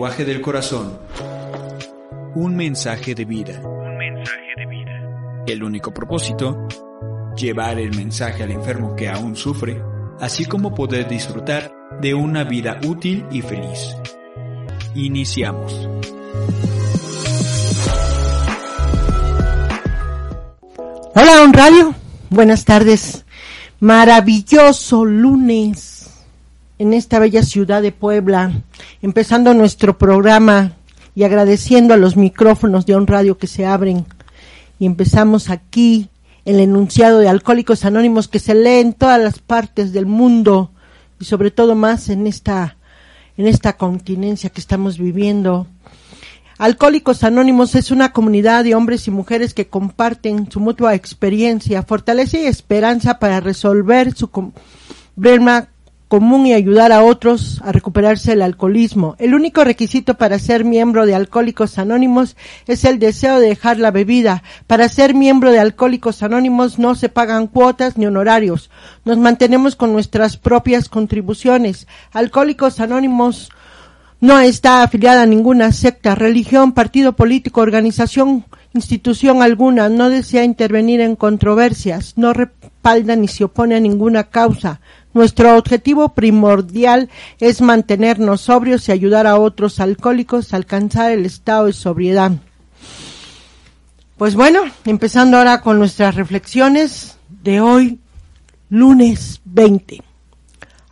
El lenguaje del corazón. Un mensaje de vida. Un mensaje de vida. El único propósito, llevar el mensaje al enfermo que aún sufre, así como poder disfrutar de una vida útil y feliz. Iniciamos. Hola, un radio. Buenas tardes. Maravilloso lunes en esta bella ciudad de Puebla, empezando nuestro programa y agradeciendo a los micrófonos de un radio que se abren. Y empezamos aquí el enunciado de Alcohólicos Anónimos que se lee en todas las partes del mundo y sobre todo más en esta en esta continencia que estamos viviendo. Alcohólicos Anónimos es una comunidad de hombres y mujeres que comparten su mutua experiencia, fortaleza y esperanza para resolver su problema común y ayudar a otros a recuperarse del alcoholismo. El único requisito para ser miembro de Alcohólicos Anónimos es el deseo de dejar la bebida. Para ser miembro de Alcohólicos Anónimos no se pagan cuotas ni honorarios. Nos mantenemos con nuestras propias contribuciones. Alcohólicos Anónimos no está afiliada a ninguna secta, religión, partido político, organización, institución alguna, no desea intervenir en controversias, no respalda ni se opone a ninguna causa, nuestro objetivo primordial es mantenernos sobrios y ayudar a otros alcohólicos a alcanzar el estado de sobriedad. Pues bueno, empezando ahora con nuestras reflexiones de hoy, lunes 20.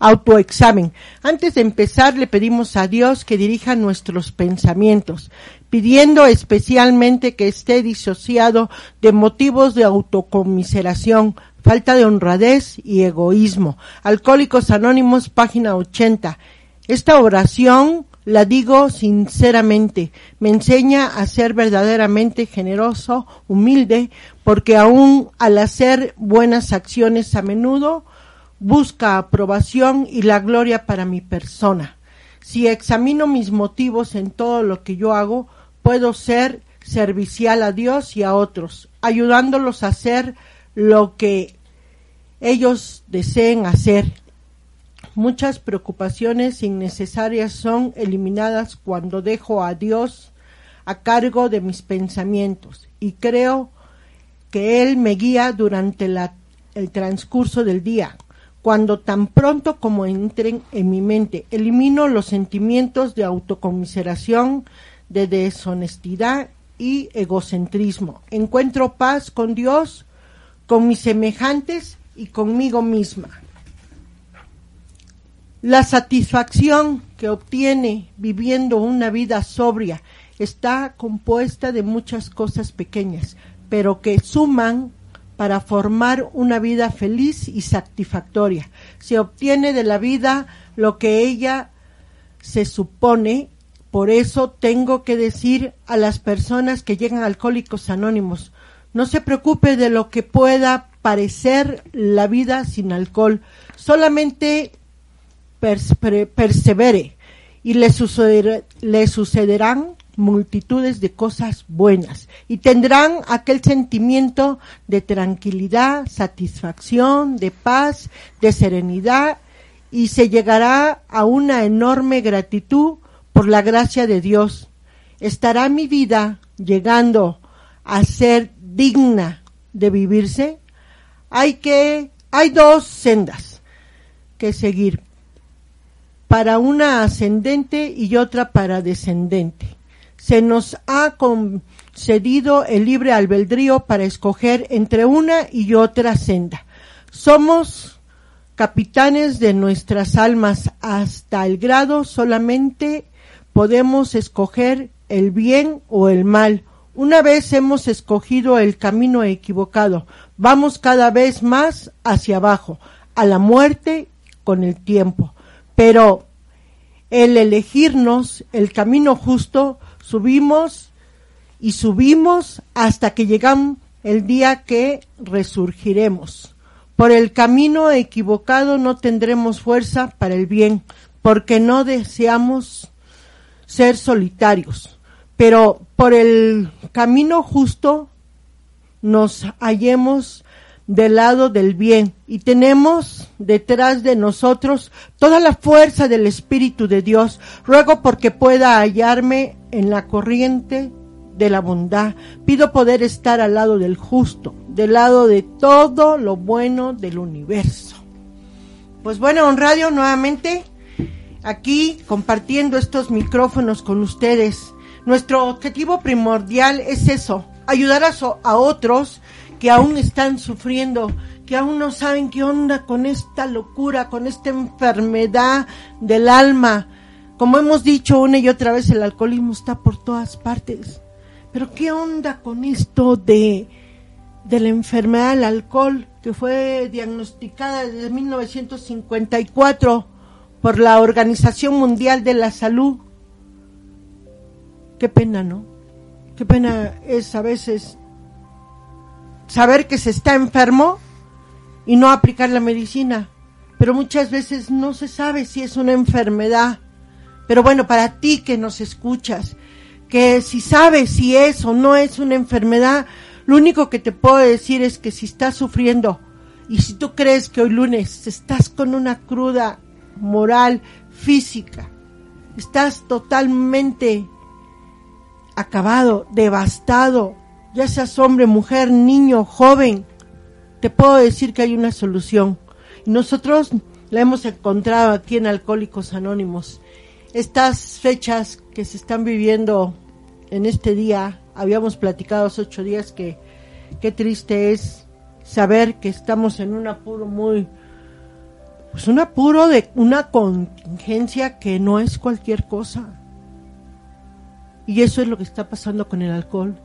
Autoexamen. Antes de empezar le pedimos a Dios que dirija nuestros pensamientos, pidiendo especialmente que esté disociado de motivos de autocomiseración, falta de honradez y egoísmo. Alcohólicos Anónimos, página 80. Esta oración la digo sinceramente, me enseña a ser verdaderamente generoso, humilde, porque aún al hacer buenas acciones a menudo busca aprobación y la gloria para mi persona. Si examino mis motivos en todo lo que yo hago, puedo ser servicial a Dios y a otros, ayudándolos a hacer lo que ellos deseen hacer. Muchas preocupaciones innecesarias son eliminadas cuando dejo a Dios a cargo de mis pensamientos y creo que Él me guía durante el transcurso del día. Cuando tan pronto como entren en mi mente, elimino los sentimientos de autocomiseración, de deshonestidad y egocentrismo. Encuentro paz con Dios, con mis semejantes y conmigo misma. La satisfacción que obtiene viviendo una vida sobria está compuesta de muchas cosas pequeñas, pero que suman para formar una vida feliz y satisfactoria. Se obtiene de la vida lo que ella se supone, por eso tengo que decir a las personas que llegan alcohólicos anónimos, no se preocupe de lo que pueda parecer la vida sin alcohol. Solamente persevere y le sucederán multitudes de cosas buenas y tendrán aquel sentimiento de tranquilidad, satisfacción, de paz, de serenidad y se llegará a una enorme gratitud por la gracia de Dios. ¿Estará mi vida llegando a ser digna de vivirse? hay que, hay dos sendas que seguir, para una ascendente y otra para descendente. Se nos ha concedido el libre albedrío para escoger entre una y otra senda. Somos capitanes de nuestras almas hasta el grado solamente podemos escoger el bien o el mal. Una vez hemos escogido el camino equivocado, vamos cada vez más hacia abajo, a la muerte con el tiempo. Pero el elegirnos el camino justo, subimos y subimos hasta que llegamos el día que resurgiremos. Por el camino equivocado no tendremos fuerza para el bien, porque no deseamos ser solitarios. Pero por el camino justo nos hallemos del lado del bien y tenemos detrás de nosotros toda la fuerza del Espíritu de Dios. Ruego porque pueda hallarme en la corriente de la bondad. Pido poder estar al lado del justo, del lado de todo lo bueno del universo. Pues bueno, on radio nuevamente aquí compartiendo estos micrófonos con ustedes. Nuestro objetivo primordial es eso, ayudar a, a otros que aún están sufriendo, que aún no saben qué onda con esta locura, con esta enfermedad del alma. Como hemos dicho una y otra vez, el alcoholismo está por todas partes. Pero qué onda con esto de, de la enfermedad del alcohol que fue diagnosticada desde 1954 por la Organización Mundial de la Salud. Qué pena, ¿no? Qué pena es a veces saber que se está enfermo y no aplicar la medicina. Pero muchas veces no se sabe si es una enfermedad. Pero bueno, para ti que nos escuchas, que si sabes si es o no es una enfermedad, lo único que te puedo decir es que si estás sufriendo y si tú crees que hoy lunes estás con una cruda moral, física, estás totalmente acabado, devastado, ya seas hombre, mujer, niño, joven, te puedo decir que hay una solución. Nosotros la hemos encontrado aquí en Alcohólicos Anónimos. Estas fechas que se están viviendo en este día, habíamos platicado hace ocho días que qué triste es saber que estamos en un apuro muy, pues un apuro de una contingencia que no es cualquier cosa. Y eso es lo que está pasando con el alcohol.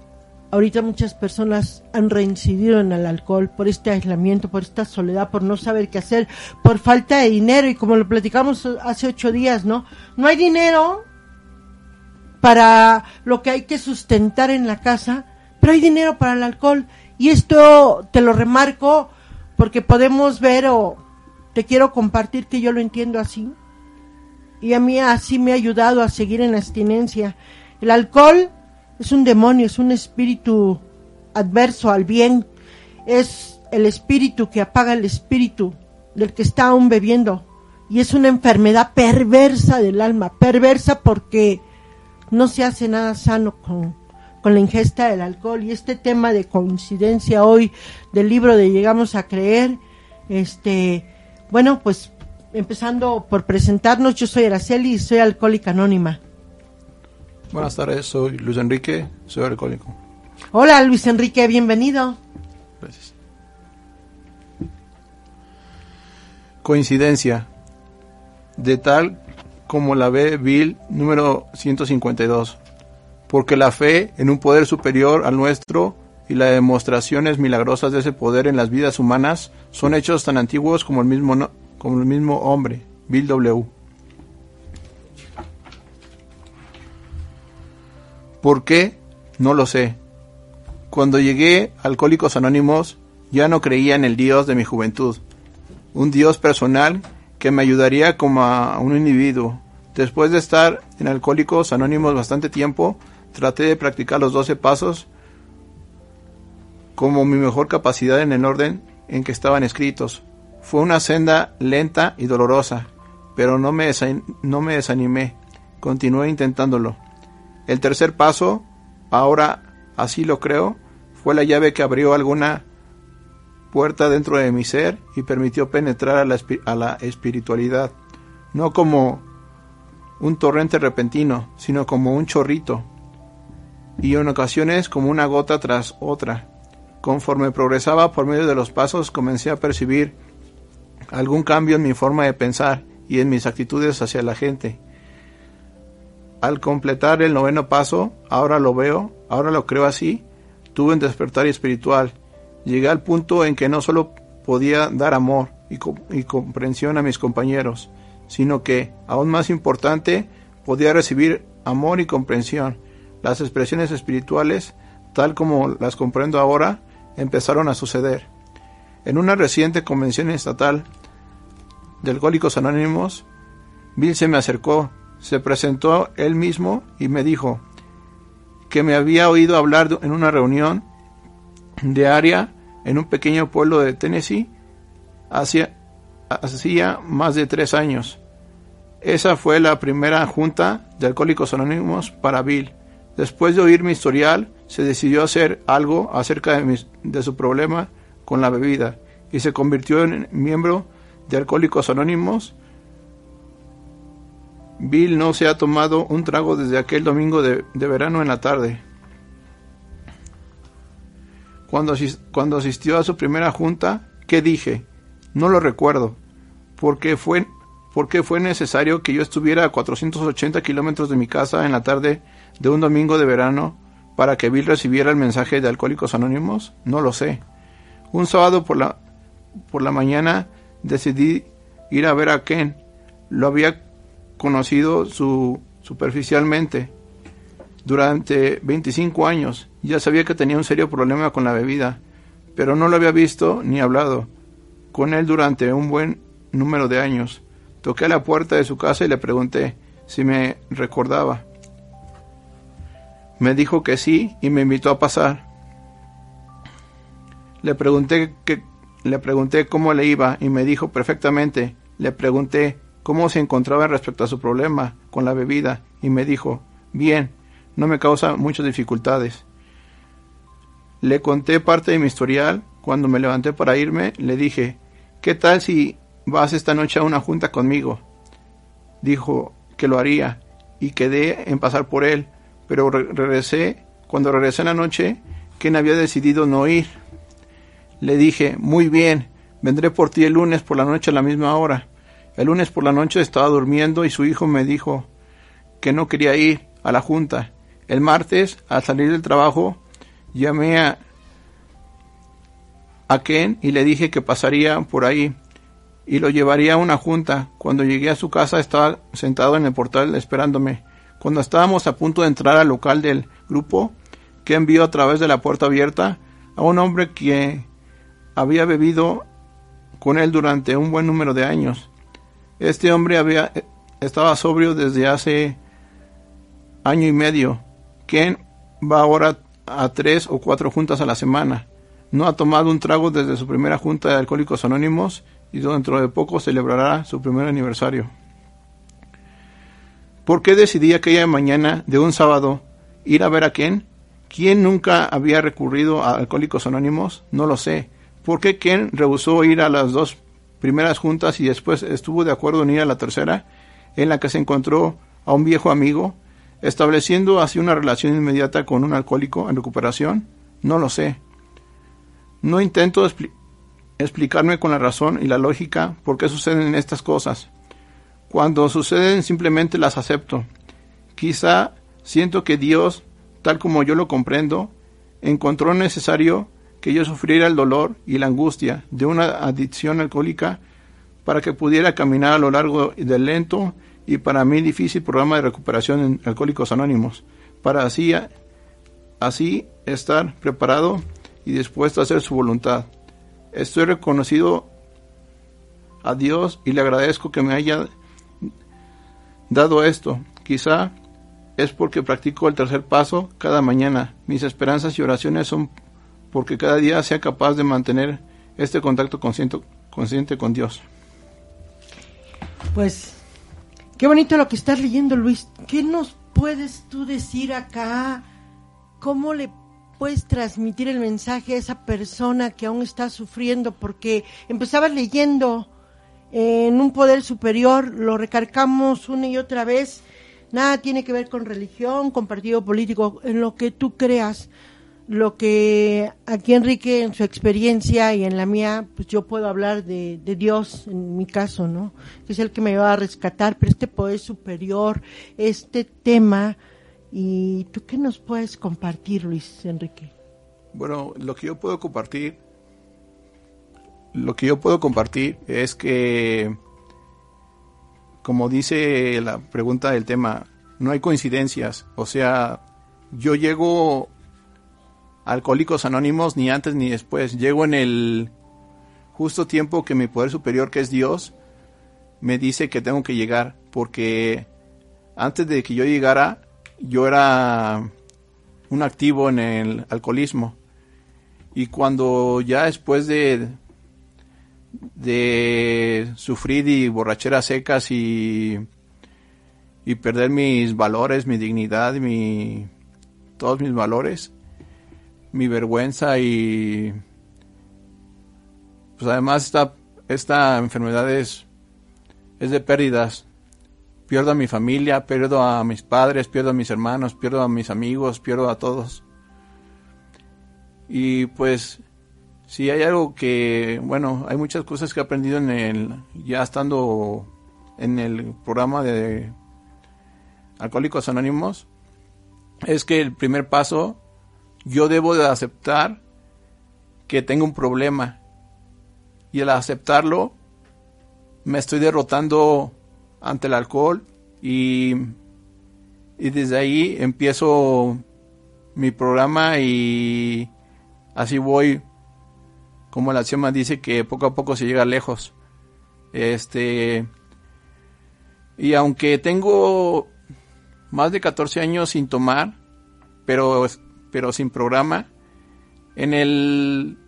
Ahorita muchas personas han reincidido en el alcohol por este aislamiento, por esta soledad, por no saber qué hacer, por falta de dinero y como lo platicamos hace ocho días, ¿no? No hay dinero para lo que hay que sustentar en la casa, pero hay dinero para el alcohol. Y esto te lo remarco porque podemos ver o te quiero compartir que yo lo entiendo así. Y a mí así me ha ayudado a seguir en la abstinencia. El alcohol es un demonio, es un espíritu adverso al bien, es el espíritu que apaga el espíritu del que está aún bebiendo y es una enfermedad perversa del alma, perversa porque no se hace nada sano con, con la ingesta del alcohol y este tema de coincidencia hoy del libro de Llegamos a creer, este, bueno, pues empezando por presentarnos, yo soy Araceli y soy alcohólica anónima. Buenas tardes, soy Luis Enrique, soy alcohólico. Hola Luis Enrique, bienvenido. Gracias. Coincidencia. De tal como la ve Bill número 152. Porque la fe en un poder superior al nuestro y las demostraciones milagrosas de ese poder en las vidas humanas son hechos tan antiguos como el mismo, como el mismo hombre, Bill W. ¿Por qué? No lo sé. Cuando llegué a Alcohólicos Anónimos, ya no creía en el Dios de mi juventud, un Dios personal que me ayudaría como a un individuo. Después de estar en Alcohólicos Anónimos bastante tiempo, traté de practicar los 12 pasos como mi mejor capacidad en el orden en que estaban escritos. Fue una senda lenta y dolorosa, pero no me, no me desanimé. Continué intentándolo. El tercer paso, ahora así lo creo, fue la llave que abrió alguna puerta dentro de mi ser y permitió penetrar a la, a la espiritualidad, no como un torrente repentino, sino como un chorrito, y en ocasiones como una gota tras otra. Conforme progresaba por medio de los pasos, comencé a percibir algún cambio en mi forma de pensar y en mis actitudes hacia la gente. Al completar el noveno paso, ahora lo veo, ahora lo creo así, tuve un despertar espiritual. Llegué al punto en que no solo podía dar amor y, y comprensión a mis compañeros, sino que, aún más importante, podía recibir amor y comprensión. Las expresiones espirituales, tal como las comprendo ahora, empezaron a suceder. En una reciente convención estatal de Alcohólicos Anónimos, Bill se me acercó se presentó él mismo y me dijo que me había oído hablar en una reunión de área en un pequeño pueblo de Tennessee hacía, más de tres años. Esa fue la primera junta de Alcohólicos Anónimos para Bill. Después de oír mi historial, se decidió hacer algo acerca de, de su problema con la bebida y se convirtió en miembro de Alcohólicos Anónimos. Bill no se ha tomado un trago desde aquel domingo de, de verano en la tarde. Cuando, cuando asistió a su primera junta, ¿qué dije? No lo recuerdo, porque fue, porque fue necesario que yo estuviera a 480 kilómetros de mi casa en la tarde de un domingo de verano para que Bill recibiera el mensaje de Alcohólicos Anónimos? No lo sé. Un sábado por la, por la mañana decidí ir a ver a Ken. Lo había conocido su, superficialmente durante 25 años. Ya sabía que tenía un serio problema con la bebida, pero no lo había visto ni hablado con él durante un buen número de años. Toqué a la puerta de su casa y le pregunté si me recordaba. Me dijo que sí y me invitó a pasar. Le pregunté que, le pregunté cómo le iba y me dijo perfectamente. Le pregunté cómo se encontraba respecto a su problema con la bebida y me dijo, bien, no me causa muchas dificultades. Le conté parte de mi historial. Cuando me levanté para irme, le dije, ¿qué tal si vas esta noche a una junta conmigo? Dijo que lo haría y quedé en pasar por él, pero regresé, cuando regresé en la noche, Ken había decidido no ir. Le dije, muy bien, vendré por ti el lunes por la noche a la misma hora. El lunes por la noche estaba durmiendo y su hijo me dijo que no quería ir a la junta. El martes, al salir del trabajo, llamé a, a Ken y le dije que pasaría por ahí y lo llevaría a una junta. Cuando llegué a su casa estaba sentado en el portal esperándome. Cuando estábamos a punto de entrar al local del grupo, Ken vio a través de la puerta abierta a un hombre que había bebido con él durante un buen número de años. Este hombre había estaba sobrio desde hace año y medio. Ken va ahora a tres o cuatro juntas a la semana. No ha tomado un trago desde su primera junta de Alcohólicos Anónimos y dentro de poco celebrará su primer aniversario. ¿Por qué decidí aquella mañana de un sábado ir a ver a Ken? ¿Quién nunca había recurrido a Alcohólicos Anónimos? No lo sé. ¿Por qué Ken rehusó ir a las dos primeras juntas y después estuvo de acuerdo en ir a la tercera, en la que se encontró a un viejo amigo, estableciendo así una relación inmediata con un alcohólico en recuperación? No lo sé. No intento explicarme con la razón y la lógica por qué suceden estas cosas. Cuando suceden simplemente las acepto. Quizá siento que Dios, tal como yo lo comprendo, encontró necesario que yo sufriera el dolor y la angustia de una adicción alcohólica para que pudiera caminar a lo largo del lento y para mí difícil programa de recuperación en Alcohólicos Anónimos, para así, así estar preparado y dispuesto a hacer su voluntad. Estoy reconocido a Dios y le agradezco que me haya dado esto. Quizá es porque practico el tercer paso cada mañana. Mis esperanzas y oraciones son porque cada día sea capaz de mantener este contacto consciente, con Dios. Pues, qué bonito lo que estás leyendo, Luis. ¿Qué nos puedes tú decir acá? ¿Cómo le puedes transmitir el mensaje a esa persona que aún está sufriendo? Porque empezabas leyendo en un poder superior, lo recargamos una y otra vez. Nada tiene que ver con religión, con partido político, en lo que tú creas lo que aquí Enrique en su experiencia y en la mía, pues yo puedo hablar de, Dios en mi caso, ¿no? Que es el que me va a rescatar, pero este poder superior, este tema, ¿y tú qué nos puedes compartir, Luis Enrique? Bueno, lo que yo puedo compartir, lo que yo puedo compartir es que, como dice la pregunta del tema, no hay coincidencias, o sea, yo llego Alcohólicos Anónimos ni antes ni después. Llego en el justo tiempo que mi poder superior, que es Dios, me dice que tengo que llegar, porque antes de que yo llegara, yo era un activo en el alcoholismo. Y cuando ya después de, de sufrir y borracheras secas y, y perder mis valores, mi dignidad, mi, todos mis valores, mi vergüenza y pues además esta, esta enfermedad es, es de pérdidas. Pierdo a mi familia, pierdo a mis padres, pierdo a mis hermanos, pierdo a mis amigos, pierdo a todos. Y pues si hay algo que, bueno, hay muchas cosas que he aprendido en el, ya estando en el programa de Alcohólicos Anónimos, es que el primer paso, yo debo de aceptar que tengo un problema. Y al aceptarlo, me estoy derrotando ante el alcohol y, y desde ahí empiezo mi programa y así voy, como la axioma dice que poco a poco se llega lejos. Este, y aunque tengo más de 14 años sin tomar, pero, pero sin programa, en el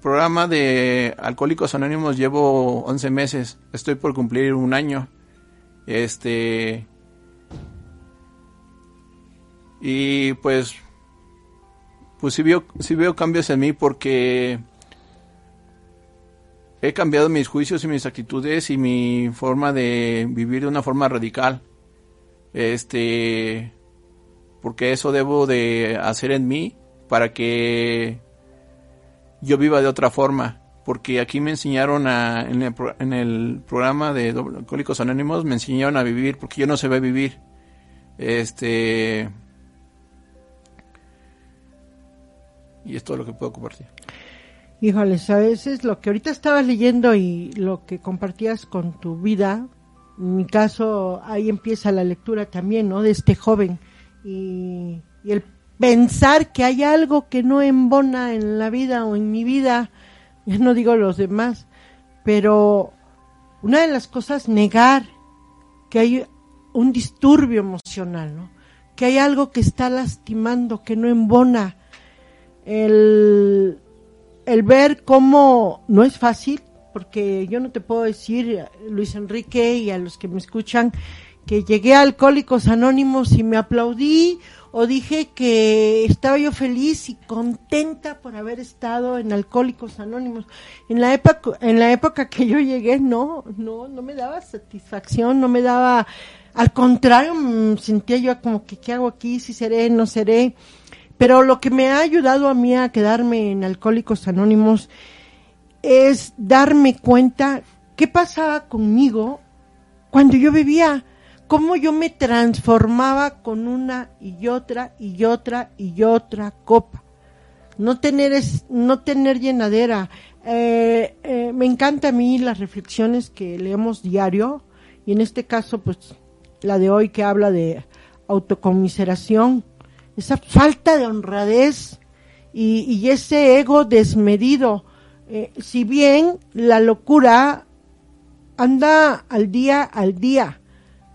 programa de Alcohólicos Anónimos llevo 11 meses, estoy por cumplir un año. Este, y pues pues sí veo, sí veo cambios en mí porque he cambiado mis juicios y mis actitudes y mi forma de vivir de una forma radical. Este, porque eso debo de hacer en mí para que yo viva de otra forma. Porque aquí me enseñaron a, en, el, en el programa de Alcohólicos Anónimos, me enseñaron a vivir, porque yo no se ve vivir. Este, y es todo lo que puedo compartir. Híjoles, a veces lo que ahorita estabas leyendo y lo que compartías con tu vida, en mi caso ahí empieza la lectura también, ¿no? De este joven y, y el pensar que hay algo que no embona en la vida o en mi vida, ya no digo los demás, pero una de las cosas negar que hay un disturbio emocional, ¿no? Que hay algo que está lastimando, que no embona el, el ver cómo no es fácil, porque yo no te puedo decir, Luis Enrique y a los que me escuchan, que llegué a Alcohólicos Anónimos y me aplaudí o dije que estaba yo feliz y contenta por haber estado en Alcohólicos Anónimos. En la época, en la época que yo llegué, no, no, no me daba satisfacción, no me daba, al contrario, sentía yo como que, ¿qué hago aquí? Si seré, no seré. Pero lo que me ha ayudado a mí a quedarme en Alcohólicos Anónimos es darme cuenta qué pasaba conmigo cuando yo bebía, cómo yo me transformaba con una y otra y otra y otra copa. No tener, es, no tener llenadera. Eh, eh, me encanta a mí las reflexiones que leemos diario y en este caso pues la de hoy que habla de autocomiseración esa falta de honradez y, ese ego desmedido. Eh, si bien la locura anda al día al día,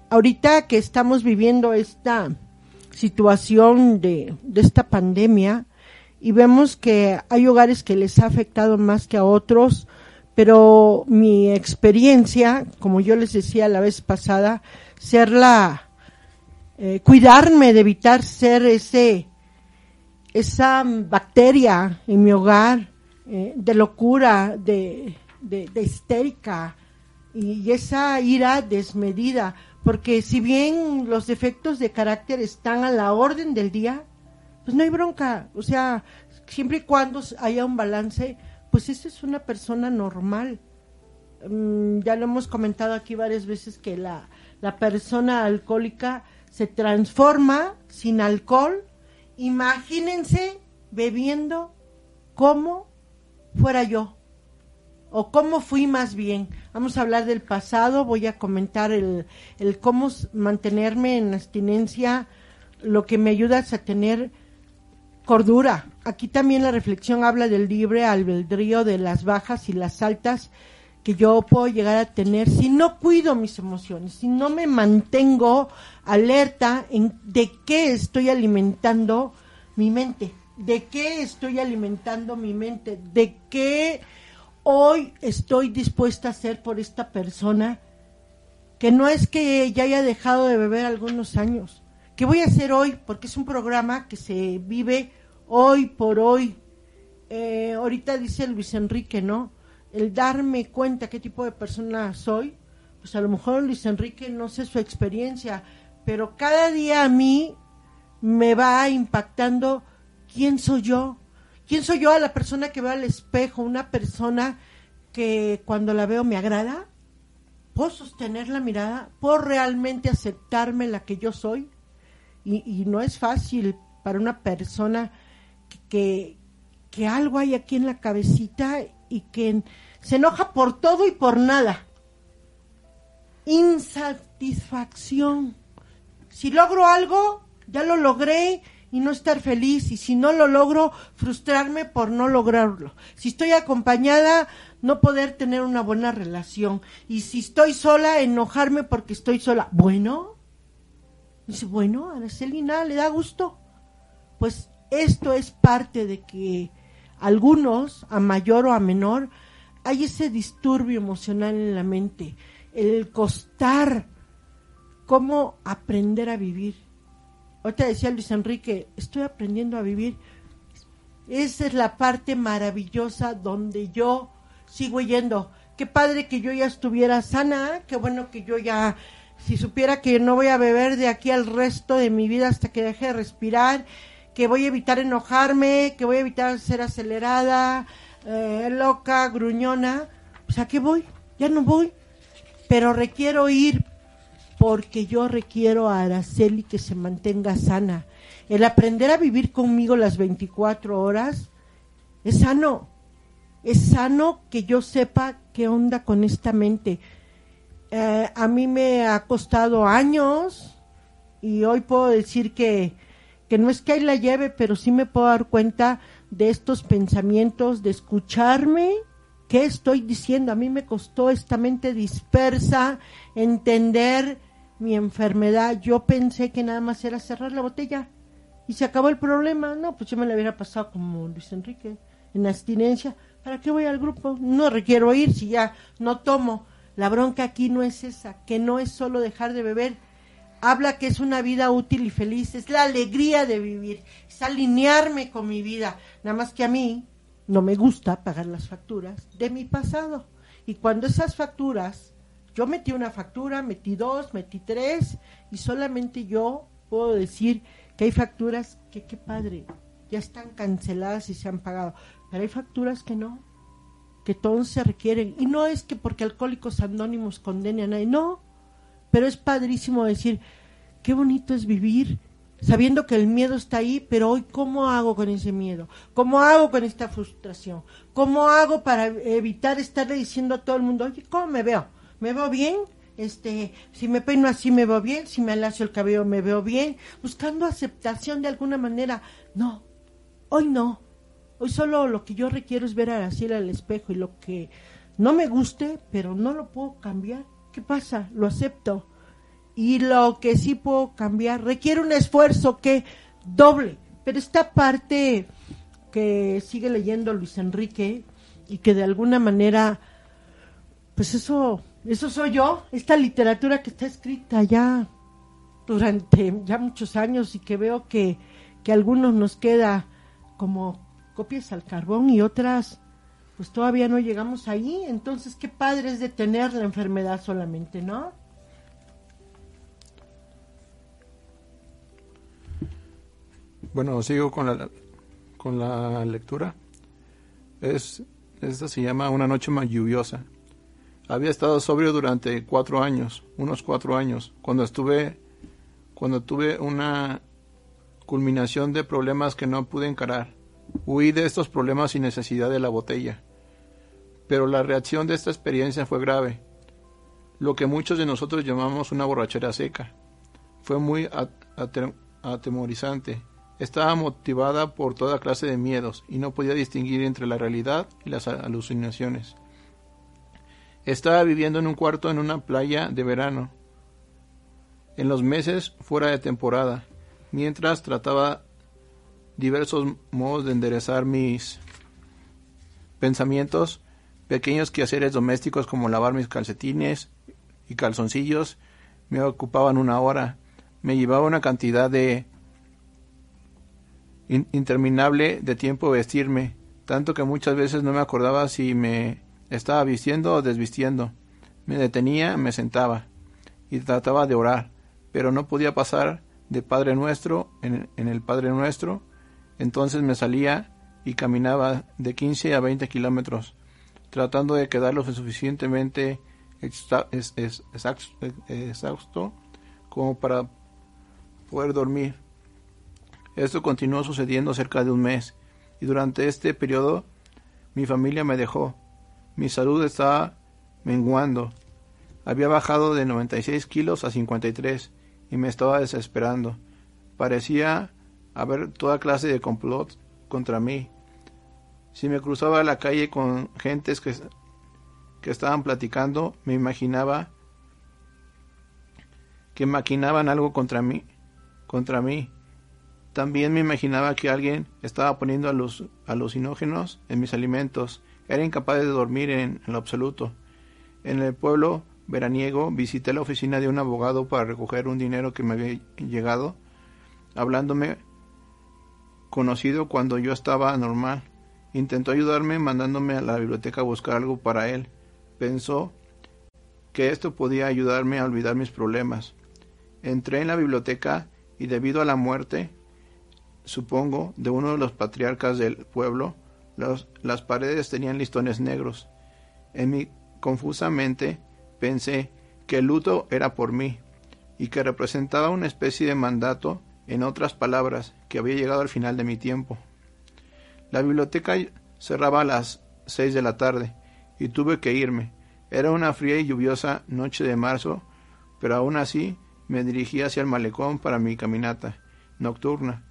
ahorita que estamos viviendo esta situación de, de esta pandemia y vemos que hay hogares que les ha afectado más que a otros, pero mi experiencia, como yo les decía la vez pasada, ser la eh, cuidarme de evitar ser ese, esa bacteria en mi hogar eh, de locura, de, de, histérica y, esa ira desmedida, porque si bien los defectos de carácter están a la orden del día, pues no hay bronca, o sea, siempre y cuando haya un balance, pues esa es una persona normal. Mm, ya lo hemos comentado aquí varias veces que la, la persona alcohólica se transforma sin alcohol. Imagínense bebiendo como fuera yo o cómo fui más bien. Vamos a hablar del pasado, voy a comentar el, el cómo mantenerme en abstinencia, lo que me ayuda a tener cordura. Aquí también la reflexión habla del libre albedrío de las bajas y las altas que yo puedo llegar a tener si no cuido mis emociones, si no me mantengo alerta en de qué estoy alimentando mi mente. ¿De qué estoy alimentando mi mente? ¿De qué hoy estoy dispuesta a hacer por esta persona? Que no es que ya haya dejado de beber algunos años. ¿Qué voy a hacer hoy? Porque es un programa que se vive hoy por hoy. Eh, ahorita dice Luis Enrique, ¿no? El darme cuenta qué tipo de persona soy. Pues a lo mejor Luis Enrique no sé su experiencia, pero cada día a mí me va impactando quién soy yo. ¿Quién soy yo a la persona que veo al espejo? Una persona que cuando la veo me agrada. ¿Puedo sostener la mirada? ¿Puedo realmente aceptarme la que yo soy? Y, no es fácil para una persona que, que algo hay aquí en la cabecita y que se enoja por todo y por nada. Insatisfacción. Si logro algo, ya lo logré y no estar feliz. Y si no lo logro, frustrarme por no lograrlo. Si estoy acompañada, no poder tener una buena relación. Y si estoy sola, enojarme porque estoy sola. Bueno, dice, bueno, a Aracelina le da gusto. Pues esto es parte de que algunos, a mayor o a menor, hay ese disturbio emocional en la mente. El costar, cómo aprender a vivir Ahorita decía Luis Enrique, estoy aprendiendo a vivir. Esa es la parte maravillosa donde yo sigo yendo. Qué padre que yo ya estuviera sana, qué bueno que yo ya, si supiera que no voy a beber de aquí al resto de mi vida hasta que deje de respirar, que voy a evitar enojarme, que voy a evitar ser acelerada, eh, loca, gruñona. Pues a qué voy, ya no voy, pero requiero ir porque yo requiero a Araceli que se mantenga sana. El aprender a vivir conmigo las 24 horas es sano. Es sano que yo sepa qué onda con esta mente. Eh, a mí me ha costado años y hoy puedo decir que, que no es que ahí la lleve, pero sí me puedo dar cuenta de estos pensamientos, de escucharme, qué estoy diciendo. A mí me costó esta mente dispersa entender mi enfermedad, yo pensé que nada más era cerrar la botella y se acabó el problema. No, pues yo me la hubiera pasado como Luis Enrique, en abstinencia. ¿Para qué voy al grupo? No requiero ir si ya no tomo. La bronca aquí no es esa, que no es solo dejar de beber. Habla que es una vida útil y feliz, es la alegría de vivir, es alinearme con mi vida. Nada más que a mí no me gusta pagar las facturas de mi pasado. Y cuando esas facturas yo metí una factura, metí dos, metí tres y solamente yo puedo decir que hay facturas que qué padre, ya están canceladas y se han pagado, pero hay facturas que no, que todos se requieren y no es que porque Alcohólicos Anónimos condenen a nadie, no, pero es padrísimo decir, qué bonito es vivir sabiendo que el miedo está ahí, pero hoy ¿cómo hago con ese miedo? ¿Cómo hago con esta frustración? ¿Cómo hago para evitar estarle diciendo a todo el mundo, oye, ¿cómo me veo? me veo bien, este, si me peino así me veo bien, si me alacio el cabello me veo bien, buscando aceptación de alguna manera. No, hoy no. Hoy solo lo que yo requiero es ver a Graciela al espejo y lo que no me guste, pero no lo puedo cambiar. ¿Qué pasa? Lo acepto. Y lo que sí puedo cambiar requiere un esfuerzo que doble. Pero esta parte que sigue leyendo Luis Enrique y que de alguna manera, pues eso eso soy yo, esta literatura que está escrita ya durante ya muchos años y que veo que, que a algunos nos queda como copias al carbón y otras pues todavía no llegamos ahí, entonces qué padre es detener la enfermedad solamente, ¿no? Bueno, sigo con la, con la lectura. Es, esta se llama Una noche más lluviosa. Había estado sobrio durante cuatro años, unos cuatro años, cuando estuve, cuando tuve una culminación de problemas que no pude encarar. Huí de estos problemas sin necesidad de la botella. Pero la reacción de esta experiencia fue grave, lo que muchos de nosotros llamamos una borrachera seca. Fue muy atemorizante. Estaba motivada por toda clase de miedos y no podía distinguir entre la realidad y las alucinaciones. Estaba viviendo en un cuarto en una playa de verano, en los meses fuera de temporada, mientras trataba diversos modos de enderezar mis pensamientos, pequeños quehaceres domésticos como lavar mis calcetines y calzoncillos me ocupaban una hora, me llevaba una cantidad de interminable de tiempo vestirme, tanto que muchas veces no me acordaba si me estaba vistiendo o desvistiendo. Me detenía, me sentaba y trataba de orar, pero no podía pasar de Padre Nuestro en, el Padre Nuestro, entonces me salía y caminaba de 15 a 20 kilómetros, tratando de quedar lo suficientemente exhausto como para poder dormir. Esto continuó sucediendo cerca de un mes y durante este periodo mi familia me dejó. Mi salud estaba menguando. Había bajado de 96 kilos a 53 y me estaba desesperando. Parecía haber toda clase de complot contra mí. Si me cruzaba la calle con gentes que, que estaban platicando, me imaginaba que maquinaban algo contra mí, contra mí. También me imaginaba que alguien estaba poniendo alucinógenos en mis alimentos. Era incapaz de dormir en, lo absoluto. En el pueblo veraniego visité la oficina de un abogado para recoger un dinero que me había llegado, hablándome conocido cuando yo estaba normal. Intentó ayudarme mandándome a la biblioteca a buscar algo para él. Pensó que esto podía ayudarme a olvidar mis problemas. Entré en la biblioteca y debido a la muerte supongo, de uno de los patriarcas del pueblo, las paredes tenían listones negros. En mi confusa mente pensé que el luto era por mí y que representaba una especie de mandato, en otras palabras, que había llegado al final de mi tiempo. La biblioteca cerraba a las seis de la tarde y tuve que irme. Era una fría y lluviosa noche de marzo, pero aún así me dirigí hacia el malecón para mi caminata nocturna.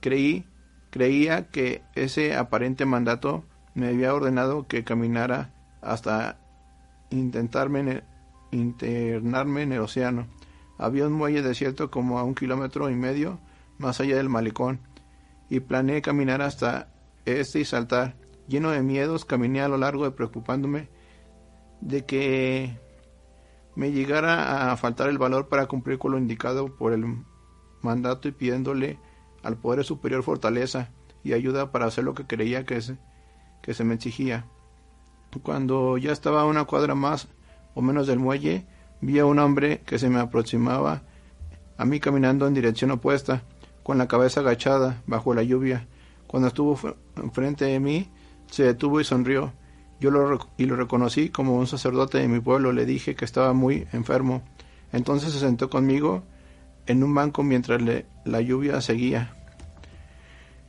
Creí, creía que ese aparente mandato me había ordenado que caminara hasta intentarme internarme en el océano. Había un muelle desierto como a un kilómetro y medio más allá del malecón, y planeé caminar hasta este y saltar. Lleno de miedos, caminé a lo largo de preocupándome de que me llegara a faltar el valor para cumplir con lo indicado por el mandato y pidiéndole al poder superior fortaleza y ayuda para hacer lo que creía que se, que se me exigía. Cuando ya estaba a una cuadra más o menos del muelle, vi a un hombre que se me aproximaba a mí caminando en dirección opuesta, con la cabeza agachada bajo la lluvia. Cuando estuvo frente de mí, se detuvo y sonrió. Yo lo, y lo reconocí como un sacerdote de mi pueblo. Le dije que estaba muy enfermo. Entonces se sentó conmigo en un banco mientras la lluvia seguía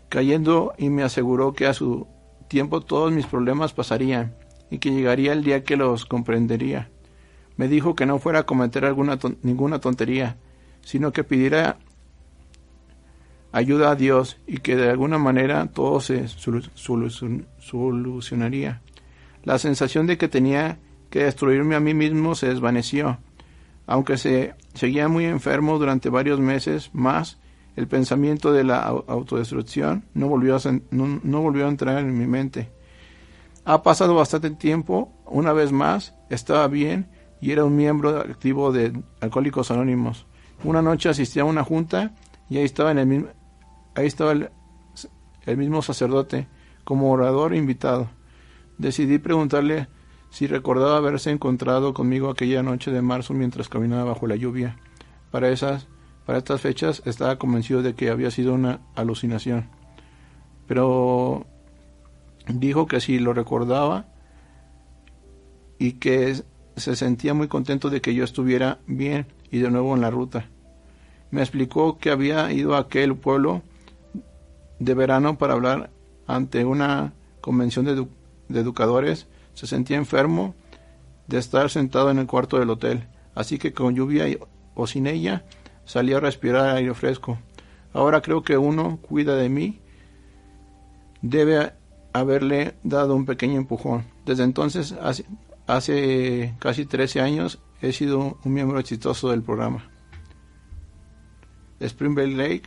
cayendo y me aseguró que a su tiempo todos mis problemas pasarían y que llegaría el día que los comprendería. Me dijo que no fuera a cometer alguna ninguna tontería, sino que pidiera ayuda a Dios y que de alguna manera todo se solucionaría. La sensación de que tenía que destruirme a mí mismo se desvaneció. Aunque se seguía muy enfermo durante varios meses más, el pensamiento de la autodestrucción no volvió, a, no, volvió a entrar en mi mente. Ha pasado bastante tiempo, una vez más, estaba bien y era un miembro activo de Alcohólicos Anónimos. Una noche asistí a una junta y ahí estaba, en el, mismo, ahí estaba el, mismo sacerdote como orador invitado. Decidí preguntarle si recordaba haberse encontrado conmigo aquella noche de marzo mientras caminaba bajo la lluvia. Para esas para estas fechas estaba convencido de que había sido una alucinación, pero dijo que si lo recordaba y que se sentía muy contento de que yo estuviera bien y de nuevo en la ruta. Me explicó que había ido a aquel pueblo de verano para hablar ante una convención de, educadores. Se sentía enfermo de estar sentado en el cuarto del hotel, así que con lluvia o sin ella salí a respirar aire fresco. Ahora creo que uno cuida de mí. Debe haberle dado un pequeño empujón. Desde entonces, hace, hace casi 13 años, he sido un miembro exitoso del programa. Spring Lake,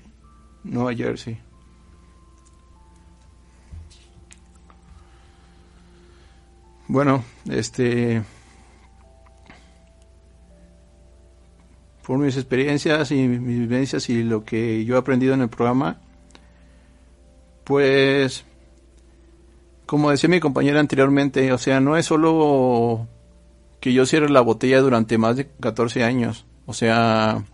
Nueva Jersey. Bueno, este por mis experiencias y mis vivencias y lo que yo he aprendido en el programa, pues, como decía mi compañera anteriormente, o sea, no es solo que yo cierre la botella durante más de 14 años, o sea,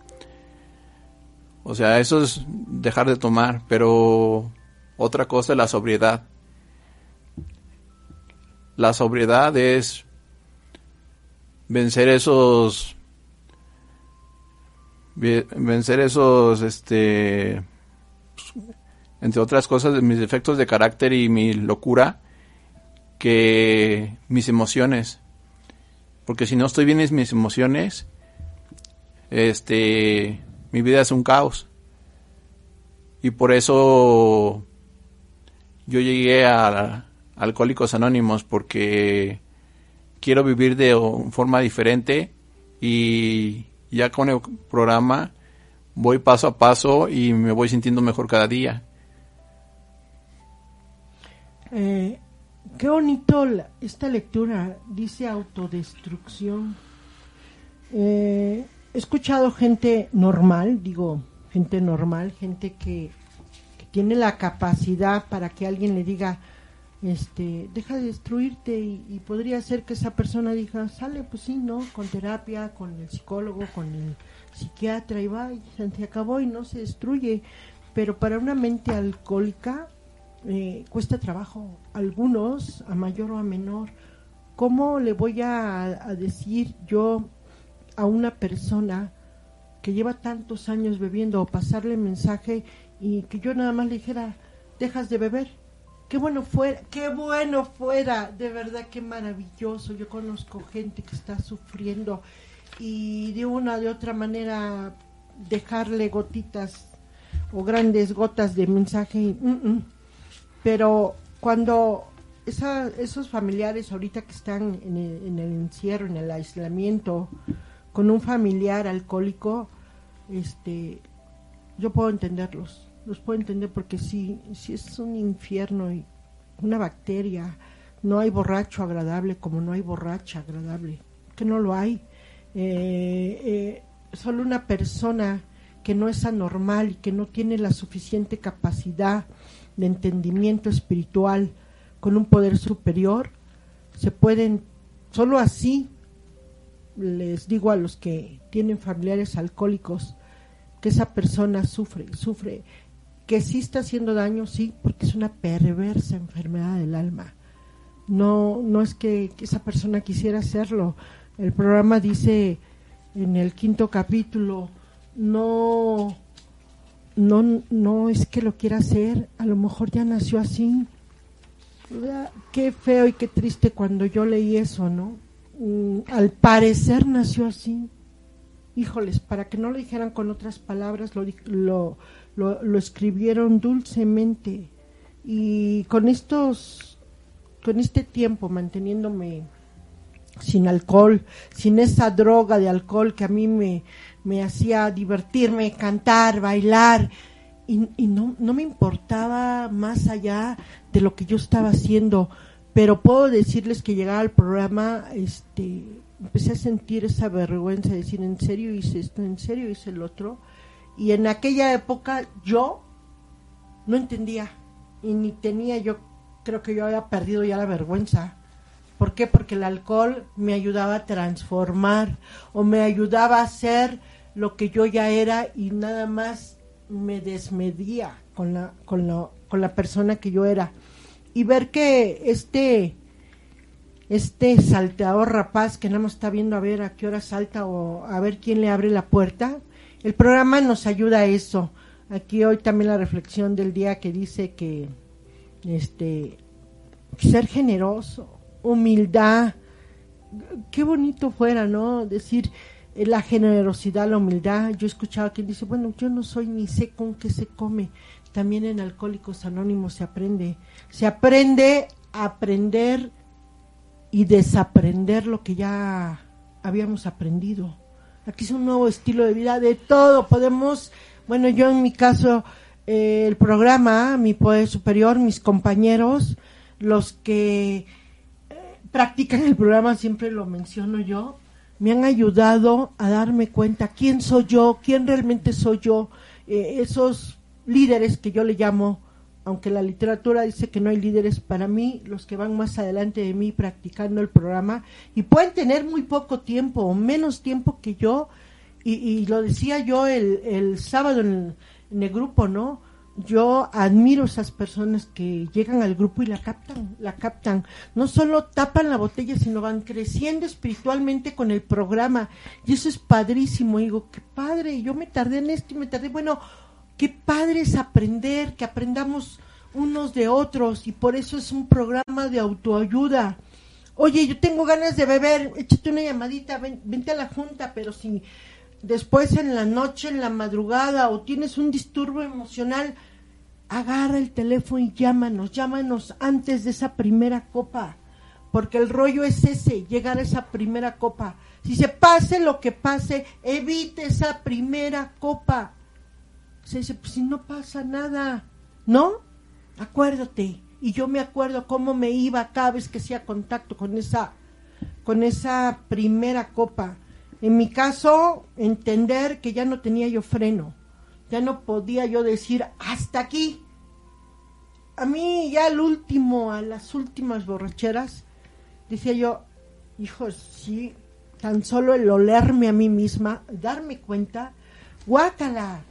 o sea, eso es dejar de tomar, pero otra cosa es la sobriedad. La sobriedad es vencer esos vencer esos, este, entre otras cosas, mis defectos de carácter y mi locura, que mis emociones. Porque si no estoy bien en mis emociones, este, mi vida es un caos. Y por eso yo llegué a Alcohólicos Anónimos, porque quiero vivir de forma diferente y ya con el programa voy paso a paso y me voy sintiendo mejor cada día. Eh, qué bonito esta lectura, dice autodestrucción. Eh, he escuchado gente normal, digo, gente normal, gente que, que tiene la capacidad para que alguien le diga, este, deja de destruirte y, podría ser que esa persona diga, sale, pues sí, ¿no? Con terapia, con el psicólogo, con el psiquiatra y va, y se acabó y no se destruye. Pero para una mente alcohólica eh, cuesta trabajo, algunos a mayor o a menor. ¿Cómo le voy a, a decir yo a una persona que lleva tantos años bebiendo o pasarle mensaje y que yo nada más le dijera, dejas de beber? Qué bueno fuera, qué bueno fuera, de verdad qué maravilloso. Yo conozco gente que está sufriendo y de una de otra manera dejarle gotitas o grandes gotas de mensaje. Mm, mm. Pero cuando esos familiares ahorita que están en el, en el encierro, en el aislamiento, con un familiar alcohólico, este, yo puedo entenderlos los puedo entender porque si, es un infierno y una bacteria, no hay borracho agradable como no hay borracha agradable, que no lo hay. Eh, eh, solo una persona que no es anormal y que no tiene la suficiente capacidad de entendimiento espiritual con un poder superior, se pueden, solo así les digo a los que tienen familiares alcohólicos que esa persona sufre, sufre que sí está haciendo daño, sí, porque es una perversa enfermedad del alma. No, no es que, esa persona quisiera hacerlo. El programa dice en el quinto capítulo, no, no, no es que lo quiera hacer, a lo mejor ya nació así. Qué feo y qué triste cuando yo leí eso, ¿no? Mm, al parecer nació así. Híjoles, para que no lo dijeran con otras palabras, lo, lo, lo, escribieron dulcemente. Y con estos, con este tiempo manteniéndome sin alcohol, sin esa droga de alcohol que a mí me, me hacía divertirme, cantar, bailar, y, y, no, no me importaba más allá de lo que yo estaba haciendo, pero puedo decirles que llegaba al programa, este, empecé a sentir esa vergüenza de decir, ¿en serio hice esto? ¿En serio hice el otro? Y en aquella época yo no entendía y ni tenía, yo creo que yo había perdido ya la vergüenza. ¿Por qué? Porque el alcohol me ayudaba a transformar o me ayudaba a ser lo que yo ya era y nada más me desmedía con la, con la, con la persona que yo era. Y ver que este, este salteador rapaz que nada más está viendo a ver a qué hora salta o a ver quién le abre la puerta, el programa nos ayuda a eso. Aquí hoy también la reflexión del día que dice que este ser generoso, humildad, qué bonito fuera, ¿no? Decir eh, la generosidad, la humildad. Yo he escuchado a quien dice, bueno, yo no soy ni sé con qué se come. También en Alcohólicos Anónimos se aprende. Se aprende a aprender y desaprender lo que ya habíamos aprendido. Aquí es un nuevo estilo de vida, de todo podemos, bueno, yo en mi caso, eh, el programa, mi poder superior, mis compañeros, los que, eh, practican el programa, siempre lo menciono yo, me han ayudado a darme cuenta quién soy yo, quién realmente soy yo, eh, esos líderes que yo le llamo, aunque la literatura dice que no hay líderes, para mí, los que van más adelante de mí practicando el programa, y pueden tener muy poco tiempo o menos tiempo que yo, y, y lo decía yo el, sábado en, en el grupo, ¿no? yo admiro esas personas que llegan al grupo y la captan, la captan. No solo tapan la botella, sino van creciendo espiritualmente con el programa. Y eso es padrísimo. Y digo, qué padre, yo me tardé en esto y me tardé. Bueno, qué padre es aprender, que aprendamos unos de otros. Y por eso es un programa de autoayuda. Oye, yo tengo ganas de beber, échate una llamadita, vente a la junta, pero si después en la noche, en la madrugada, o tienes un disturbio emocional, agarra el teléfono y llámanos, llámanos antes de esa primera copa, porque el rollo es ese, llegar a esa primera copa. Si se pase lo que pase, evite esa primera copa. Se dice, pues si no pasa nada, ¿no? Acuérdate. Y yo me acuerdo cómo me iba cada vez que hacía contacto con esa, con esa primera copa. En mi caso, entender que ya no tenía yo freno ya no podía yo decir hasta aquí. A mí ya al último, a las últimas borracheras, decía yo, hijo, sí, tan solo el olerme a mí misma, darme cuenta, guácala,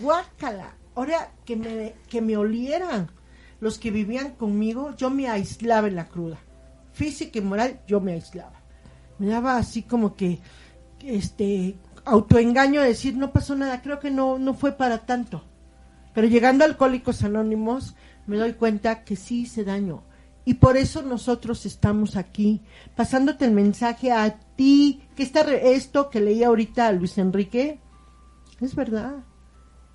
guácala. Ahora que me, que me olieran los que vivían conmigo, yo me aislaba en la cruda. Física y moral, yo me aislaba. Me daba así como que, este, autoengaño de decir no pasó nada, creo que no, no fue para tanto. Pero llegando a Alcohólicos Anónimos me doy cuenta que sí hice daño. Y por eso nosotros estamos aquí, pasándote el mensaje a ti, que está esto que leí ahorita a Luis Enrique, es verdad.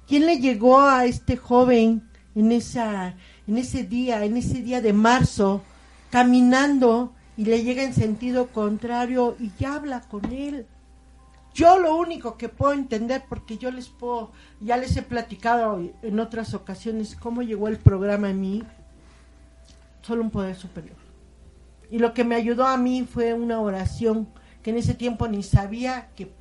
¿Quién le llegó a este joven en, esa, en ese día, en ese día de marzo, caminando y le llega en sentido contrario y ya habla con él? Yo lo único que puedo entender, porque yo les puedo, ya les he platicado en otras ocasiones cómo llegó el programa a mí, solo un poder superior. Y lo que me ayudó a mí fue una oración que en ese tiempo ni sabía que,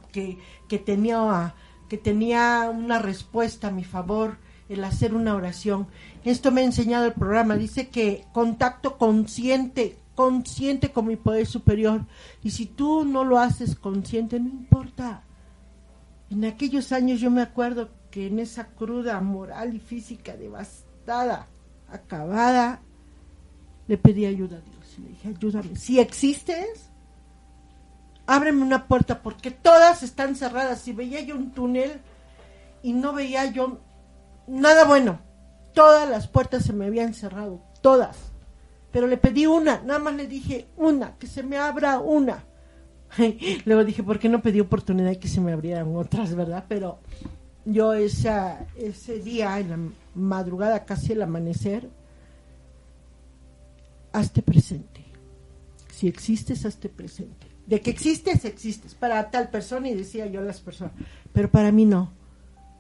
que, tenía, que tenía una respuesta a mi favor, el hacer una oración. Esto me ha enseñado el programa. Dice que contacto consciente consciente con mi poder superior. Y si tú no lo haces consciente, no importa. En aquellos años yo me acuerdo que en esa cruda moral y física devastada, acabada, le pedí ayuda a Dios y le dije, ayúdame. Si existes, ábreme una puerta porque todas están cerradas. Si veía yo un túnel y no veía yo nada bueno, todas las puertas se me habían cerrado, todas pero le pedí una, nada más le dije una, que se me abra una. Luego dije, ¿por qué no pedí oportunidad y que se me abrieran otras, verdad? Pero yo esa, ese día, en la madrugada, casi el amanecer, hazte presente. Si existes, hazte presente. De que existes, existes. Para tal persona, y decía yo a las personas, pero para mí no.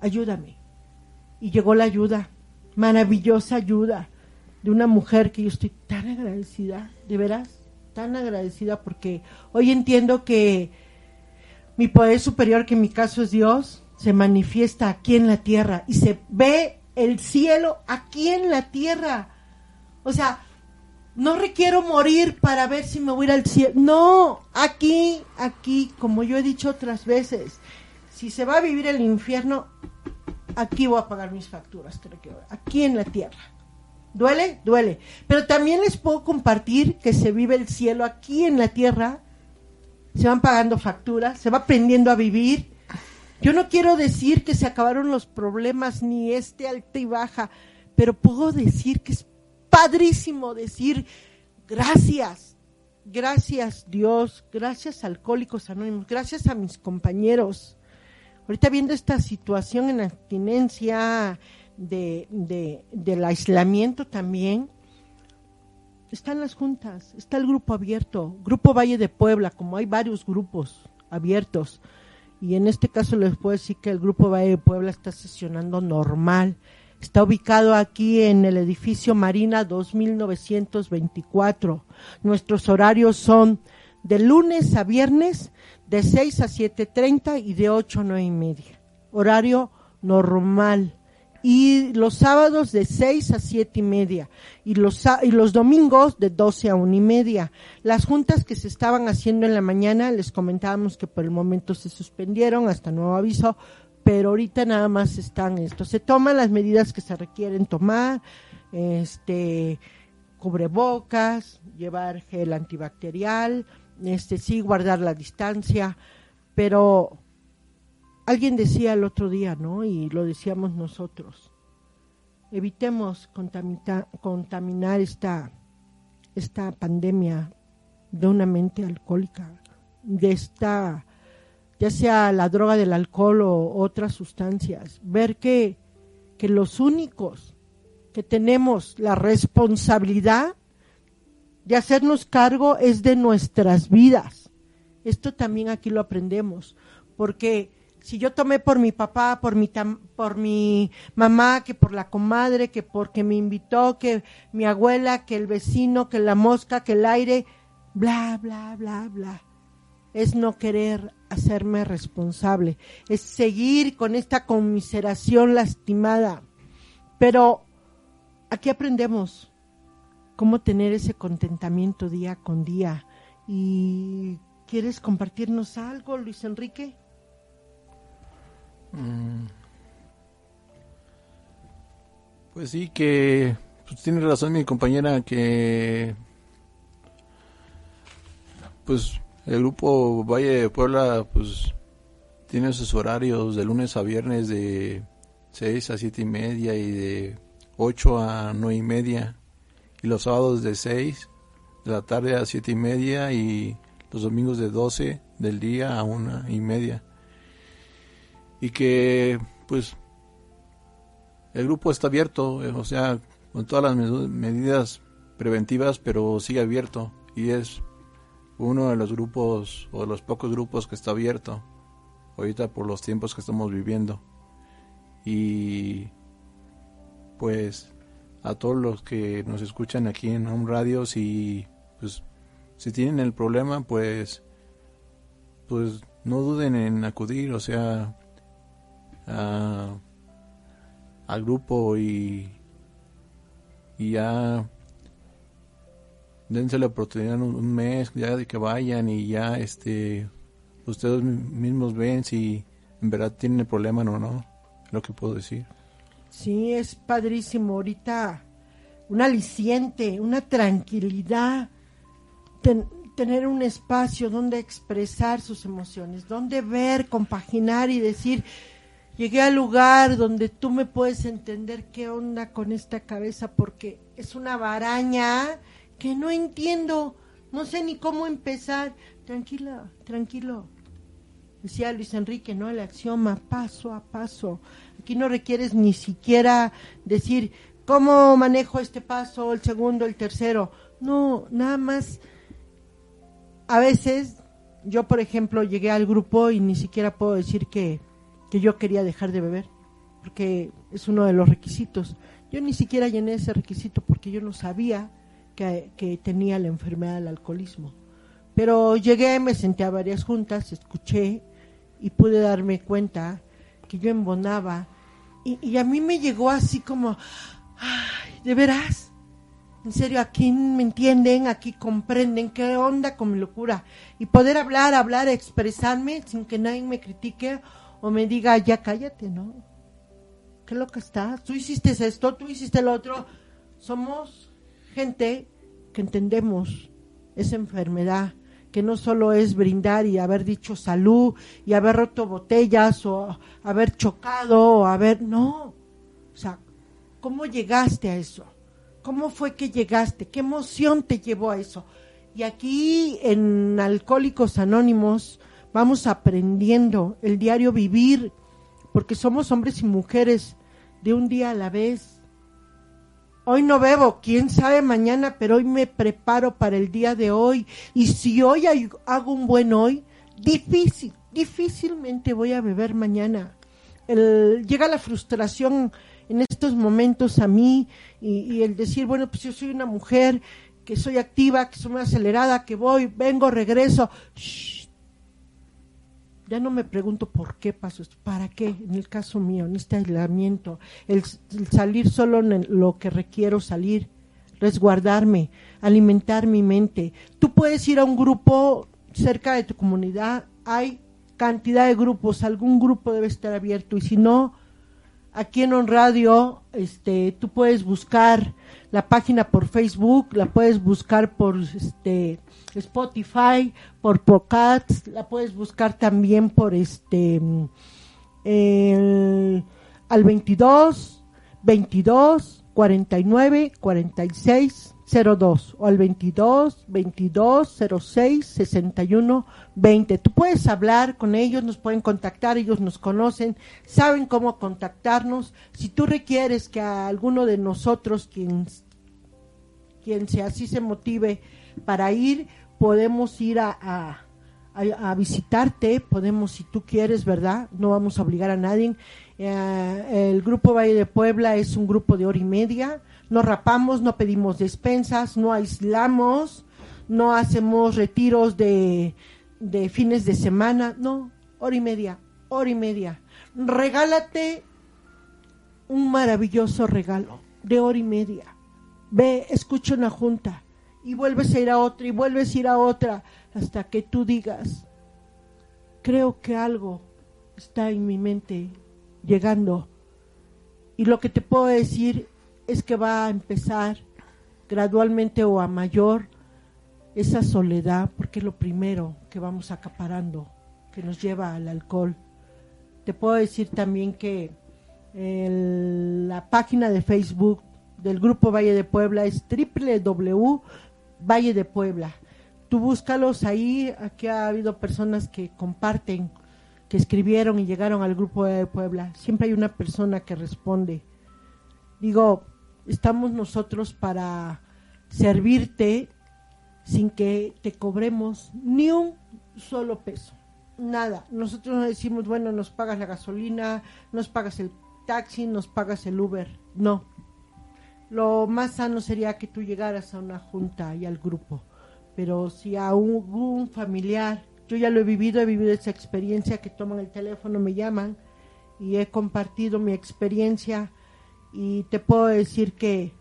Ayúdame. Y llegó la ayuda, maravillosa ayuda de una mujer que yo estoy tan agradecida, de veras, tan agradecida porque hoy entiendo que mi poder superior, que en mi caso es Dios, se manifiesta aquí en la tierra y se ve el cielo aquí en la tierra. O sea, no requiero morir para ver si me voy al cielo. No, aquí, aquí, como yo he dicho otras veces, si se va a vivir el infierno, aquí voy a pagar mis facturas, creo que aquí en la tierra. ¿Duele? Duele. Pero también les puedo compartir que se vive el cielo aquí en la tierra. Se van pagando facturas, se va aprendiendo a vivir. Yo no quiero decir que se acabaron los problemas ni este alta y baja, pero puedo decir que es padrísimo decir gracias, gracias Dios, gracias Alcohólicos Anónimos, gracias a mis compañeros. Ahorita viendo esta situación en abstinencia, de, de, del aislamiento también, están las juntas, está el grupo abierto, Grupo Valle de Puebla, como hay varios grupos abiertos, y en este caso les puedo decir que el Grupo Valle de Puebla está sesionando normal, Está ubicado aquí en el edificio Marina 2924. Nuestros horarios son de lunes a viernes de 6 a 7.30 y de 8 a 9 y media. Horario normal. Y los sábados de 6 a 7 y media. Y los, y los domingos de 12 a 1 y media. Las juntas que se estaban haciendo en la mañana, les comentábamos que por el momento se suspendieron hasta nuevo aviso, pero ahorita nada más están esto. Se toman las medidas que se requieren tomar, este, cubrebocas, llevar gel antibacterial, este, sí guardar la distancia, pero alguien decía el otro día, ¿no? Y lo decíamos nosotros. Evitemos contaminar, esta, esta pandemia de una mente alcohólica, de esta, ya sea la droga del alcohol o otras sustancias. Ver que, que los únicos que tenemos la responsabilidad de hacernos cargo es de nuestras vidas. Esto también aquí lo aprendemos, porque si yo tomé por mi papá, por mi, por mi mamá, que por la comadre, que porque me invitó, que mi abuela, que el vecino, que la mosca, que el aire, bla, bla, bla, bla. Es no querer hacerme responsable, es seguir con esta conmiseración lastimada. Pero aquí aprendemos cómo tener ese contentamiento día con día. ¿Y quieres compartirnos algo, Luis Enrique? Mm. Pues sí, que pues tiene razón mi compañera que pues el grupo Valle de Puebla pues tiene sus horarios de lunes a viernes de 6 a siete y media y de 8 a nueve y media. Y los sábados de 6 de la tarde a siete y media y los domingos de 12 del día a una y media. Y que pues el grupo está abierto, eh, o sea, con todas las medidas preventivas, pero sigue abierto. Y es uno de los grupos o de los pocos grupos que está abierto ahorita por los tiempos que estamos viviendo. Y pues a todos los que nos escuchan aquí en Home Radio, si pues si tienen el problema, pues pues no duden en acudir, o sea, al grupo y, y ya dense la oportunidad un, mes ya de que vayan y ya este ustedes mismos ven si en verdad tienen el problema o no, lo que puedo decir. Sí, es padrísimo ahorita un aliciente, una tranquilidad, tener un espacio donde expresar sus emociones, donde ver, compaginar y decir, Llegué al lugar donde tú me puedes entender qué onda con esta cabeza porque es una baraña que no entiendo, no sé ni cómo empezar. Tranquila, tranquilo. Decía Luis Enrique, ¿no? El axioma, paso a paso. Aquí no requieres ni siquiera decir cómo manejo este paso, el segundo, el tercero. No, nada más. A veces, yo por ejemplo llegué al grupo y ni siquiera puedo decir que que yo quería dejar de beber, porque es uno de los requisitos. Yo ni siquiera llené ese requisito porque yo no sabía que, tenía la enfermedad del alcoholismo. Pero llegué, me senté a varias juntas, escuché y pude darme cuenta que yo embonaba. Y, y a mí me llegó así como, ay, ¿de veras? En serio, aquí me entienden, aquí comprenden qué onda con mi locura. Y poder hablar, hablar, expresarme sin que nadie me critique o me diga, ya cállate, ¿no? ¿Qué loca estás? Tú hiciste esto, tú hiciste lo otro. Somos gente que entendemos esa enfermedad, que no solo es brindar y haber dicho salud y haber roto botellas o haber chocado o haber... No. O sea, ¿cómo llegaste a eso? ¿Cómo fue que llegaste? ¿Qué emoción te llevó a eso? Y aquí en Alcohólicos Anónimos vamos aprendiendo el diario vivir, porque somos hombres y mujeres de un día a la vez. Hoy no bebo, quién sabe mañana, pero hoy me preparo para el día de hoy. Y si hoy hago un buen hoy, difícil, difícilmente voy a beber mañana. llega la frustración en estos momentos a mí y, y el decir, bueno, pues yo soy una mujer que soy activa, que soy muy acelerada, que voy, vengo, regreso. Shh. Ya no me pregunto por qué pasó esto, para qué, en el caso mío, en este aislamiento, el, salir solo en lo que requiero salir, resguardarme, alimentar mi mente. Tú puedes ir a un grupo cerca de tu comunidad, hay cantidad de grupos, algún grupo debe estar abierto y si no, aquí en On Radio, este, tú puedes buscar la página por Facebook, la puedes buscar por este Spotify, por Podcasts, la puedes buscar también por este el- al 22 22 49 46 02 o al 22 22 06 61 20. Tú puedes hablar con ellos, nos pueden contactar, ellos nos conocen, saben cómo contactarnos. Si tú requieres que a alguno de nosotros, quien, quien se así se motive para ir, podemos ir a, a, a- a visitarte, podemos, si tú quieres, ¿verdad? No vamos a obligar a nadie. Eh, el Grupo Valle de Puebla es un grupo de hora y media. No rapamos, no pedimos despensas, no aislamos, no hacemos retiros de, de fines de semana. No, hora y media, hora y media. Regálate un maravilloso regalo de hora y media. Ve, escucha una junta y vuelves a ir a otra y vuelves a ir a otra hasta que tú digas, creo que algo está en mi mente llegando y lo que te puedo decir es que va a empezar gradualmente o a mayor esa soledad porque es lo primero que vamos acaparando que nos lleva al alcohol. Te puedo decir también que la página de Facebook del Grupo Valle de Puebla es www Valle. Tú búscalos ahí, aquí ha habido personas que comparten, que escribieron y llegaron al Grupo de Puebla. Siempre hay una persona que responde. Digo, estamos nosotros para servirte sin que te cobremos ni un solo peso. Nada. Nosotros no decimos, bueno, nos pagas la gasolina, nos pagas el taxi, nos pagas el Uber. No. Lo más sano sería que tú llegaras a una junta y al grupo. Pero si a un familiar, yo ya lo he vivido, he vivido esa experiencia que toman el teléfono, me llaman y he compartido mi experiencia y te puedo decir que,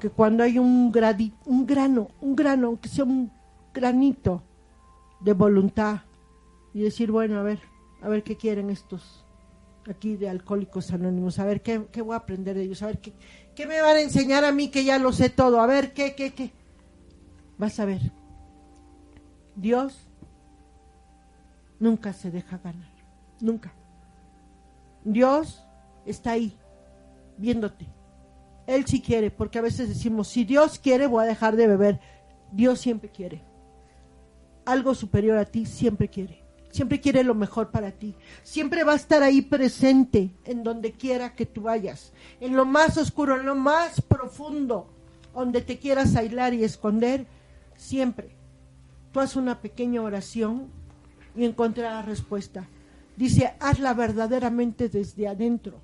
que cuando hay un, gradi, un grano, un grano, aunque sea un granito de voluntad y decir, bueno, a ver, a ver qué quieren estos aquí de Alcohólicos Anónimos, a ver qué, qué voy a aprender de ellos, a ver qué, qué me van a enseñar a mí que ya lo sé todo, a ver qué, qué, qué. Vas a ver, Dios nunca se deja ganar, nunca. Dios está ahí, viéndote. Él sí quiere, porque a veces decimos, si Dios quiere, voy a dejar de beber. Dios siempre quiere. Algo superior a ti siempre quiere. Siempre quiere lo mejor para ti. Siempre va a estar ahí presente en donde quiera que tú vayas. En lo más oscuro, en lo más profundo, donde te quieras aislar y esconder, siempre. Tú haz una pequeña oración y encontrarás respuesta. Dice, hazla verdaderamente desde adentro.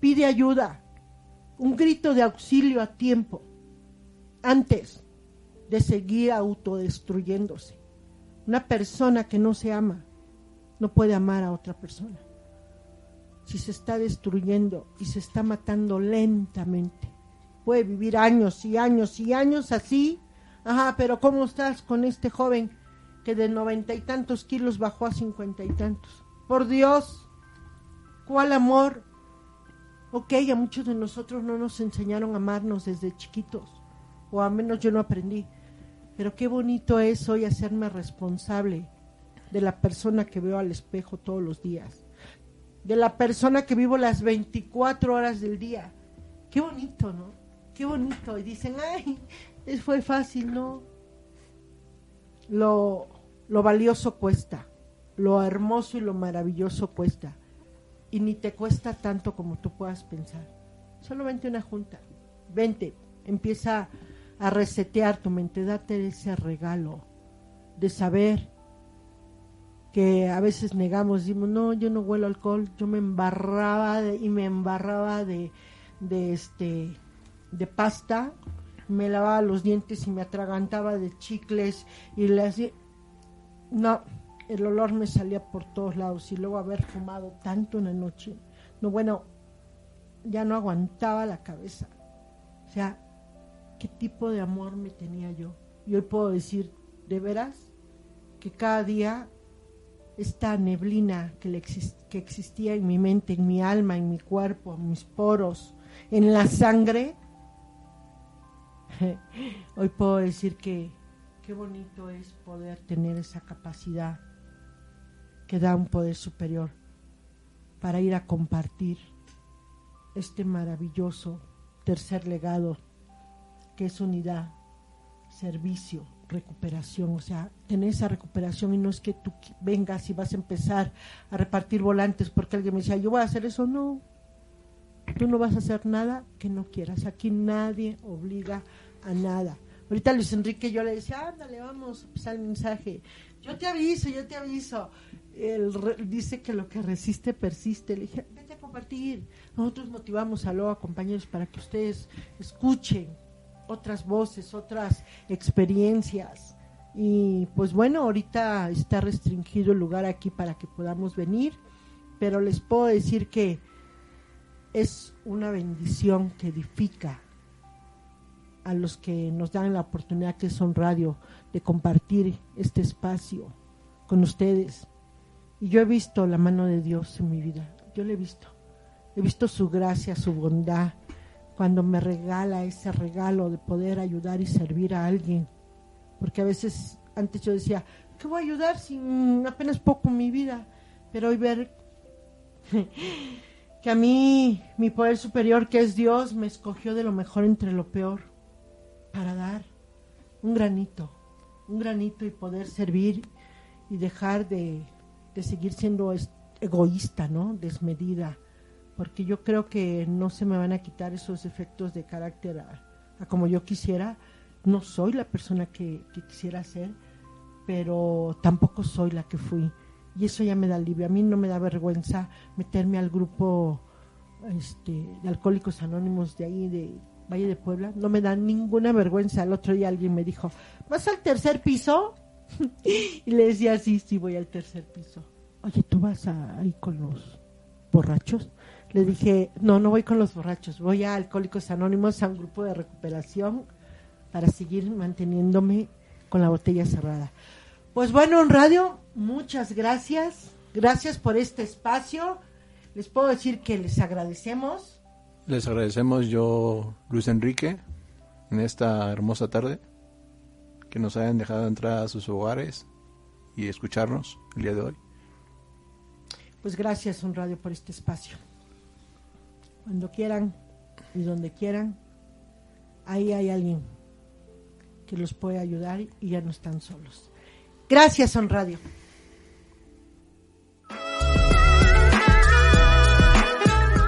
Pide ayuda, un grito de auxilio a tiempo, antes de seguir autodestruyéndose. Una persona que no se ama no puede amar a otra persona. Si se está destruyendo y se está matando lentamente, puede vivir años y años y años así. Ajá, pero ¿cómo estás con este joven que de noventa y tantos kilos bajó a cincuenta y tantos? Por Dios, ¿cuál amor? Ok, a muchos de nosotros no nos enseñaron a amarnos desde chiquitos, o al menos yo no aprendí. Pero qué bonito es hoy hacerme responsable de la persona que veo al espejo todos los días, de la persona que vivo las 24 horas del día. Qué bonito, ¿no? Qué bonito. Y dicen, ay, fue fácil, ¿no? Lo, lo valioso cuesta, lo hermoso y lo maravilloso cuesta. Y ni te cuesta tanto como tú puedas pensar. Solo vente a una junta, vente, empieza a resetear tu mente, date ese regalo de saber que a veces negamos, decimos, no, yo no huelo alcohol, yo me embarraba de, y me embarraba de, de este de pasta, me lavaba los dientes y me atragantaba de chicles y le hacía no, el olor me salía por todos lados y luego haber fumado tanto en la noche. No, bueno, ya no aguantaba la cabeza. O sea, ¿qué tipo de amor me tenía yo? Y hoy puedo decir, de veras, que cada día esta neblina que, le que existía en mi mente, en mi alma, en mi cuerpo, en mis poros, en la sangre, hoy puedo decir que qué bonito es poder tener esa capacidad que da un poder superior para ir a compartir este maravilloso tercer legado que es unidad, servicio, recuperación, o sea, tener esa recuperación y no es que tú vengas y vas a empezar a repartir volantes porque alguien me decía, yo voy a hacer eso, no, tú no vas a hacer nada que no quieras, aquí nadie obliga a nada. Ahorita Luis Enrique yo le decía, ándale, vamos a empezar el mensaje, yo te aviso, yo te aviso. Él dice que lo que resiste persiste. Le dije, vete a compartir. Nosotros motivamos a los compañeros para que ustedes escuchen otras voces, otras experiencias. Y pues bueno, ahorita está restringido el lugar aquí para que podamos venir, pero les puedo decir que es una bendición que edifica a los que nos dan la oportunidad que son radio de compartir este espacio con ustedes. Y yo he visto la mano de Dios en mi vida, yo le he visto. He visto su gracia, su bondad, cuando me regala ese regalo de poder ayudar y servir a alguien. Porque a veces antes yo decía, ¿qué voy a ayudar si apenas poco mi vida? Pero hoy ver que a mí mi poder superior, que es Dios, me escogió de lo mejor entre lo peor para dar un granito, un granito y poder servir y dejar de, de seguir siendo egoísta, ¿no? Desmedida porque yo creo que no se me van a quitar esos efectos de carácter a, como yo quisiera. No soy la persona que, quisiera ser, pero tampoco soy la que fui. Y eso ya me da alivio. A mí no me da vergüenza meterme al grupo este, de Alcohólicos Anónimos de ahí, de Valle de Puebla. No me da ninguna vergüenza. El otro día alguien me dijo, ¿vas al tercer piso? y le decía, sí, sí, voy al tercer piso. Oye, ¿tú vas ahí con los borrachos? le dije, no, no voy con los borrachos, voy a Alcohólicos Anónimos, a un grupo de recuperación para seguir manteniéndome con la botella cerrada. Pues bueno, en radio, muchas gracias, gracias por este espacio. Les puedo decir que les agradecemos. Les agradecemos yo, Luis Enrique, en esta hermosa tarde, que nos hayan dejado entrar a sus hogares y escucharnos el día de hoy. Pues gracias, un radio, por este espacio cuando quieran y donde quieran, ahí hay alguien que los puede ayudar y ya no están solos. Gracias, Son Radio.